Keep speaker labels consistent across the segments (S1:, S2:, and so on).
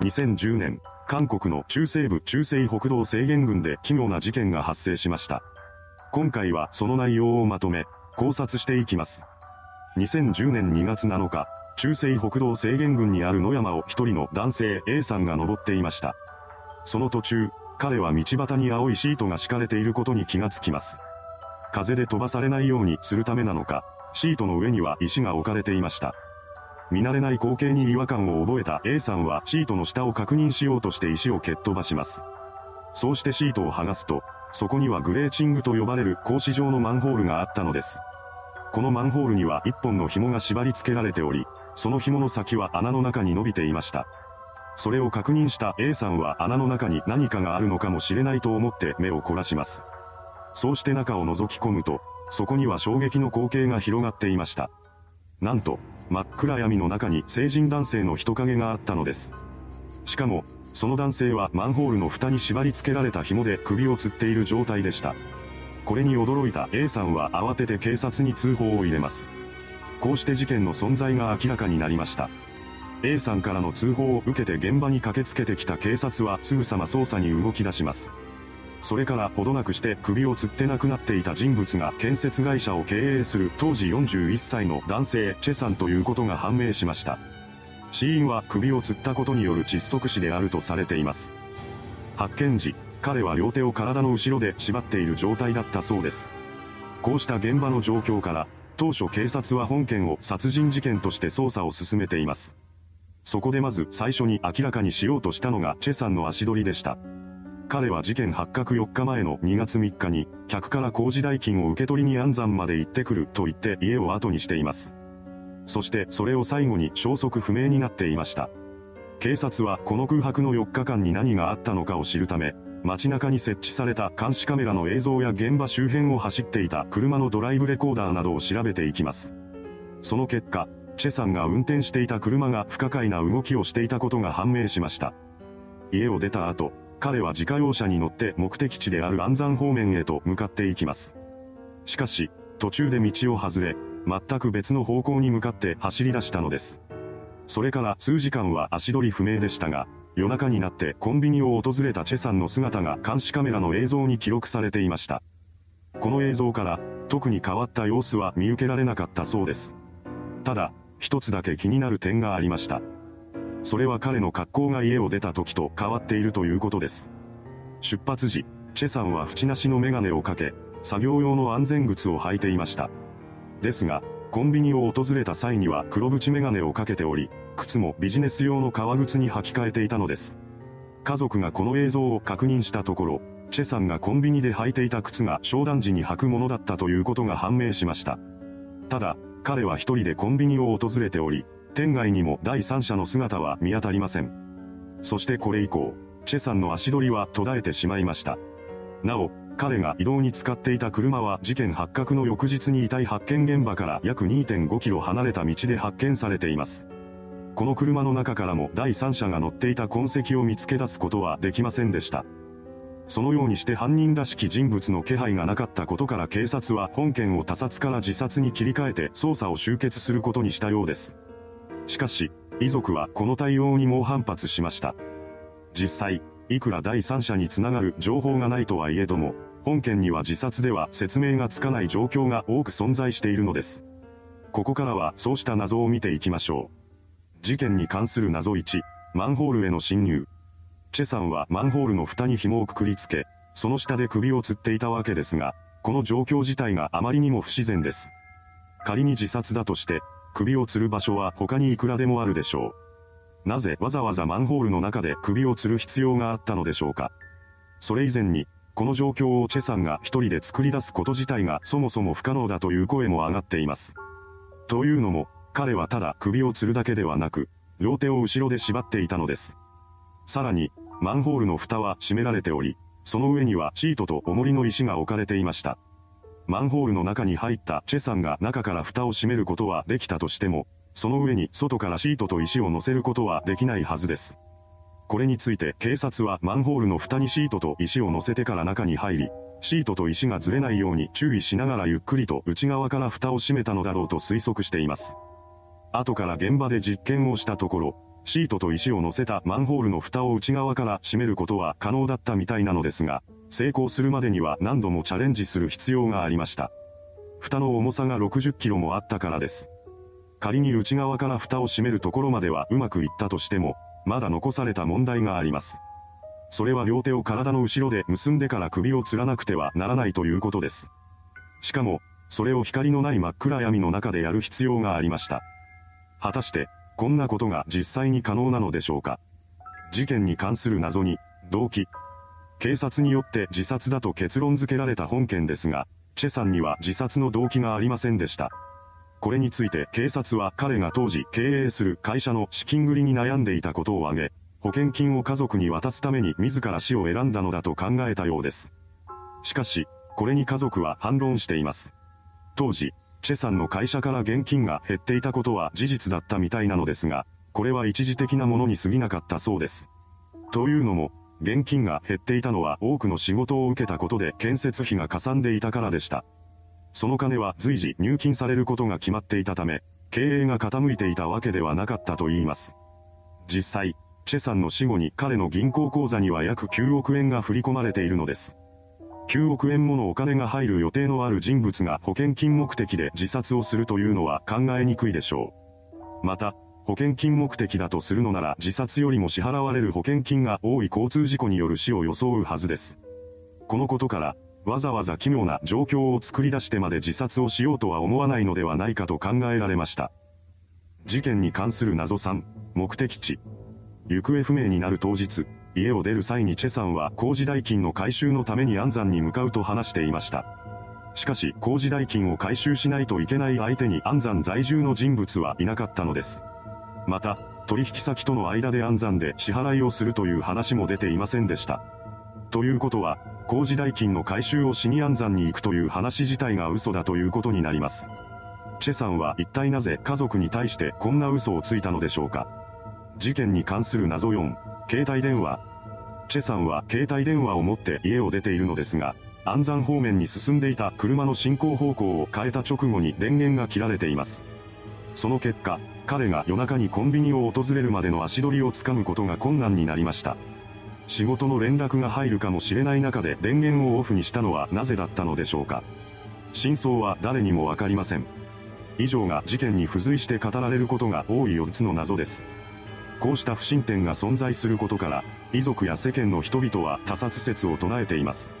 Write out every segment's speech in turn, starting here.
S1: 2010年、韓国の中西部中西北道制限郡で奇妙な事件が発生しました。今回はその内容をまとめ、考察していきます。2010年2月7日、中西北道制限郡にある野山を一人の男性 A さんが登っていました。その途中、彼は道端に青いシートが敷かれていることに気がつきます。風で飛ばされないようにするためなのか、シートの上には石が置かれていました。見慣れない光景に違和感を覚えた A さんはシートの下を確認しようとして石を蹴っ飛ばします。そうしてシートを剥がすと、そこにはグレーチングと呼ばれる格子状のマンホールがあったのです。このマンホールには一本の紐が縛り付けられており、その紐の先は穴の中に伸びていました。それを確認した A さんは穴の中に何かがあるのかもしれないと思って目を凝らします。そうして中を覗き込むと、そこには衝撃の光景が広がっていました。なんと、真っ暗闇の中に成人男性の人影があったのです。しかも、その男性はマンホールの蓋に縛り付けられた紐で首を吊っている状態でした。これに驚いた A さんは慌てて警察に通報を入れます。こうして事件の存在が明らかになりました。A さんからの通報を受けて現場に駆けつけてきた警察はすぐさま捜査に動き出します。それからほどなくして首を吊って亡くなっていた人物が建設会社を経営する当時41歳の男性チェさんということが判明しました。死因は首を吊ったことによる窒息死であるとされています。発見時、彼は両手を体の後ろで縛っている状態だったそうです。こうした現場の状況から、当初警察は本件を殺人事件として捜査を進めています。そこでまず最初に明らかにしようとしたのがチェさんの足取りでした。彼は事件発覚4日前の2月3日に、客から工事代金を受け取りに安山まで行ってくると言って家を後にしています。そしてそれを最後に消息不明になっていました。警察はこの空白の4日間に何があったのかを知るため、街中に設置された監視カメラの映像や現場周辺を走っていた車のドライブレコーダーなどを調べていきます。その結果、チェさんが運転していた車が不可解な動きをしていたことが判明しました。家を出た後、彼は自家用車に乗って目的地である安山方面へと向かっていきます。しかし、途中で道を外れ、全く別の方向に向かって走り出したのです。それから数時間は足取り不明でしたが、夜中になってコンビニを訪れたチェさんの姿が監視カメラの映像に記録されていました。この映像から、特に変わった様子は見受けられなかったそうです。ただ、一つだけ気になる点がありました。それは彼の格好が家を出た時と変わっているということです。出発時、チェさんは縁なしのメガネをかけ、作業用の安全靴を履いていました。ですが、コンビニを訪れた際には黒縁メガネをかけており、靴もビジネス用の革靴に履き替えていたのです。家族がこの映像を確認したところ、チェさんがコンビニで履いていた靴が商談時に履くものだったということが判明しました。ただ、彼は一人でコンビニを訪れており、店外にも第三者の姿は見当たりません。そしてこれ以降、チェさんの足取りは途絶えてしまいました。なお、彼が移動に使っていた車は事件発覚の翌日に遺体発見現場から約2.5キロ離れた道で発見されています。この車の中からも第三者が乗っていた痕跡を見つけ出すことはできませんでした。そのようにして犯人らしき人物の気配がなかったことから警察は本件を他殺から自殺に切り替えて捜査を終結することにしたようです。しかし、遺族はこの対応に猛反発しました。実際、いくら第三者につながる情報がないとはいえども、本件には自殺では説明がつかない状況が多く存在しているのです。ここからはそうした謎を見ていきましょう。事件に関する謎1、マンホールへの侵入。チェさんはマンホールの蓋に紐をくくりつけ、その下で首を吊っていたわけですが、この状況自体があまりにも不自然です。仮に自殺だとして、首を吊る場所は他にいくらでもあるでしょう。なぜわざわざマンホールの中で首を吊る必要があったのでしょうか。それ以前に、この状況をチェさんが一人で作り出すこと自体がそもそも不可能だという声も上がっています。というのも、彼はただ首を吊るだけではなく、両手を後ろで縛っていたのです。さらに、マンホールの蓋は閉められており、その上にはシートと重りの石が置かれていました。マンホールの中に入ったチェさんが中から蓋を閉めることはできたとしても、その上に外からシートと石を乗せることはできないはずです。これについて警察はマンホールの蓋にシートと石を乗せてから中に入り、シートと石がずれないように注意しながらゆっくりと内側から蓋を閉めたのだろうと推測しています。後から現場で実験をしたところ、シートと石を乗せたマンホールの蓋を内側から閉めることは可能だったみたいなのですが、成功するまでには何度もチャレンジする必要がありました。蓋の重さが60キロもあったからです。仮に内側から蓋を閉めるところまではうまくいったとしても、まだ残された問題があります。それは両手を体の後ろで結んでから首を吊らなくてはならないということです。しかも、それを光のない真っ暗闇の中でやる必要がありました。果たして、こんなことが実際に可能なのでしょうか？事件に関する謎に、動機。警察によって自殺だと結論付けられた本件ですが、チェさんには自殺の動機がありませんでした。これについて警察は彼が当時経営する会社の資金繰りに悩んでいたことを挙げ、保険金を家族に渡すために自ら死を選んだのだと考えたようです。しかし、これに家族は反論しています。当時、チェさんの会社から現金が減っていたことは事実だったみたいなのですが、これは一時的なものに過ぎなかったそうです。というのも、現金が減っていたのは多くの仕事を受けたことで建設費がかさんでいたからでした。その金は随時入金されることが決まっていたため、経営が傾いていたわけではなかったと言います。実際、チェさんの死後に彼の銀行口座には約9億円が振り込まれているのです。9億円ものお金が入る予定のある人物が保険金目的で自殺をするというのは考えにくいでしょう。また、保険金目的だとするのなら自殺よりも支払われる保険金が多い交通事故による死を装うはずです。このことから、わざわざ奇妙な状況を作り出してまで自殺をしようとは思わないのではないかと考えられました。事件に関する謎3、目的地。行方不明になる当日、家を出る際にチェさんは工事代金の回収のために安山に向かうと話していました。しかし工事代金を回収しないといけない相手に安山在住の人物はいなかったのです。また、取引先との間で安山で支払いをするという話も出ていませんでした。ということは、工事代金の回収をしに安山に行くという話自体が嘘だということになります。チェさんは一体なぜ家族に対してこんな嘘をついたのでしょうか事件に関する謎4、携帯電話。チェさんは携帯電話を持って家を出ているのですが、安山方面に進んでいた車の進行方向を変えた直後に電源が切られています。その結果、彼が夜中にコンビニを訪れるまでの足取りをつかむことが困難になりました。仕事の連絡が入るかもしれない中で電源をオフにしたのはなぜだったのでしょうか。真相は誰にもわかりません。以上が事件に付随して語られることが多い4つの謎です。こうした不審点が存在することから、遺族や世間の人々は他殺説を唱えています。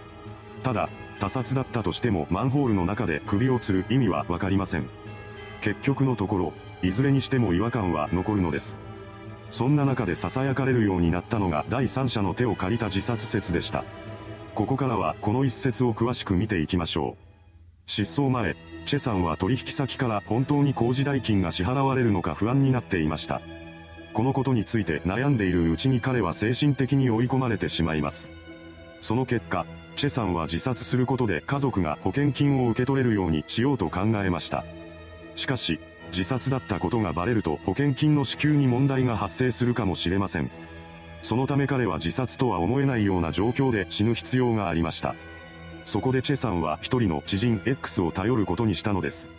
S1: ただ、他殺だったとしてもマンホールの中で首を吊る意味はわかりません。結局のところ、いずれにしても違和感は残るのです。そんな中で囁かれるようになったのが第三者の手を借りた自殺説でした。ここからはこの一節を詳しく見ていきましょう。失踪前、チェさんは取引先から本当に工事代金が支払われるのか不安になっていました。このことについて悩んでいるうちに彼は精神的に追い込まれてしまいます。その結果、チェさんは自殺することで家族が保険金を受け取れるようにしようと考えました。しかし、自殺だったことがバレると保険金の支給に問題が発生するかもしれません。そのため彼は自殺とは思えないような状況で死ぬ必要がありました。そこでチェさんは一人の知人 X を頼ることにしたのです。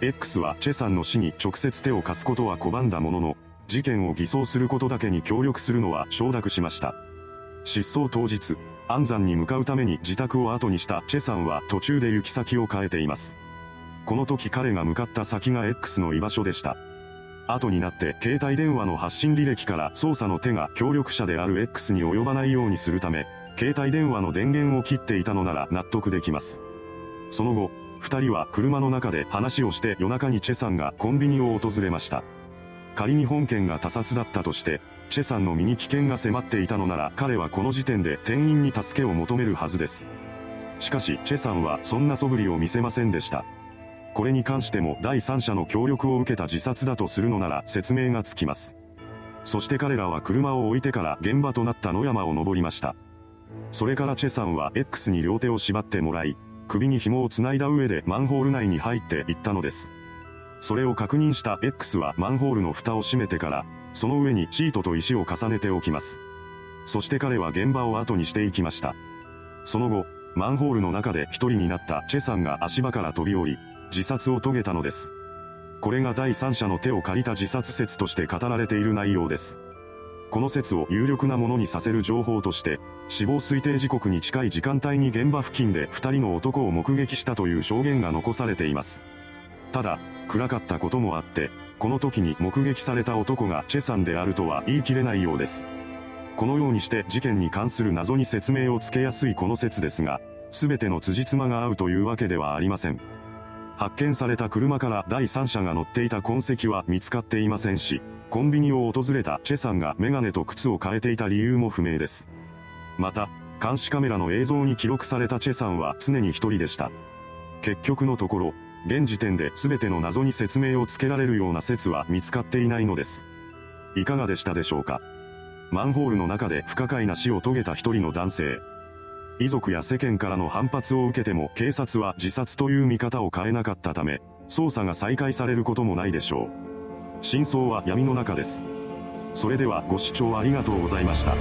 S1: X はチェさんの死に直接手を貸すことは拒んだものの、事件を偽装することだけに協力するのは承諾しました。失踪当日、安山に向かうために自宅を後にしたチェさんは途中で行き先を変えています。この時彼が向かった先が X の居場所でした。後になって携帯電話の発信履歴から操作の手が協力者である X に及ばないようにするため、携帯電話の電源を切っていたのなら納得できます。その後、二人は車の中で話をして夜中にチェさんがコンビニを訪れました。仮に本件が他殺だったとして、チェさんの身に危険が迫っていたのなら彼はこの時点で店員に助けを求めるはずです。しかし、チェさんはそんな素振りを見せませんでした。これに関しても第三者の協力を受けた自殺だとするのなら説明がつきます。そして彼らは車を置いてから現場となった野山を登りました。それからチェさんは X に両手を縛ってもらい、首に紐を繋いだ上でマンホール内に入っていったのです。それを確認した X はマンホールの蓋を閉めてから、その上にシートと石を重ねておきます。そして彼は現場を後にしていきました。その後、マンホールの中で一人になったチェさんが足場から飛び降り、自殺を遂げたのです。これが第三者の手を借りた自殺説として語られている内容です。この説を有力なものにさせる情報として、死亡推定時刻に近い時間帯に現場付近で二人の男を目撃したという証言が残されています。ただ、暗かったこともあって、この時に目撃された男がチェさんであるとは言い切れないようです。このようにして事件に関する謎に説明をつけやすいこの説ですが、すべての辻褄が合うというわけではありません。発見された車から第三者が乗っていた痕跡は見つかっていませんし、コンビニを訪れたチェさんがメガネと靴を変えていた理由も不明です。また、監視カメラの映像に記録されたチェさんは常に一人でした。結局のところ、現時点で全ての謎に説明をつけられるような説は見つかっていないのです。いかがでしたでしょうか？マンホールの中で不可解な死を遂げた一人の男性。遺族や世間からの反発を受けても警察は自殺という見方を変えなかったため、捜査が再開されることもないでしょう。真相は闇の中です。それではご視聴ありがとうございました。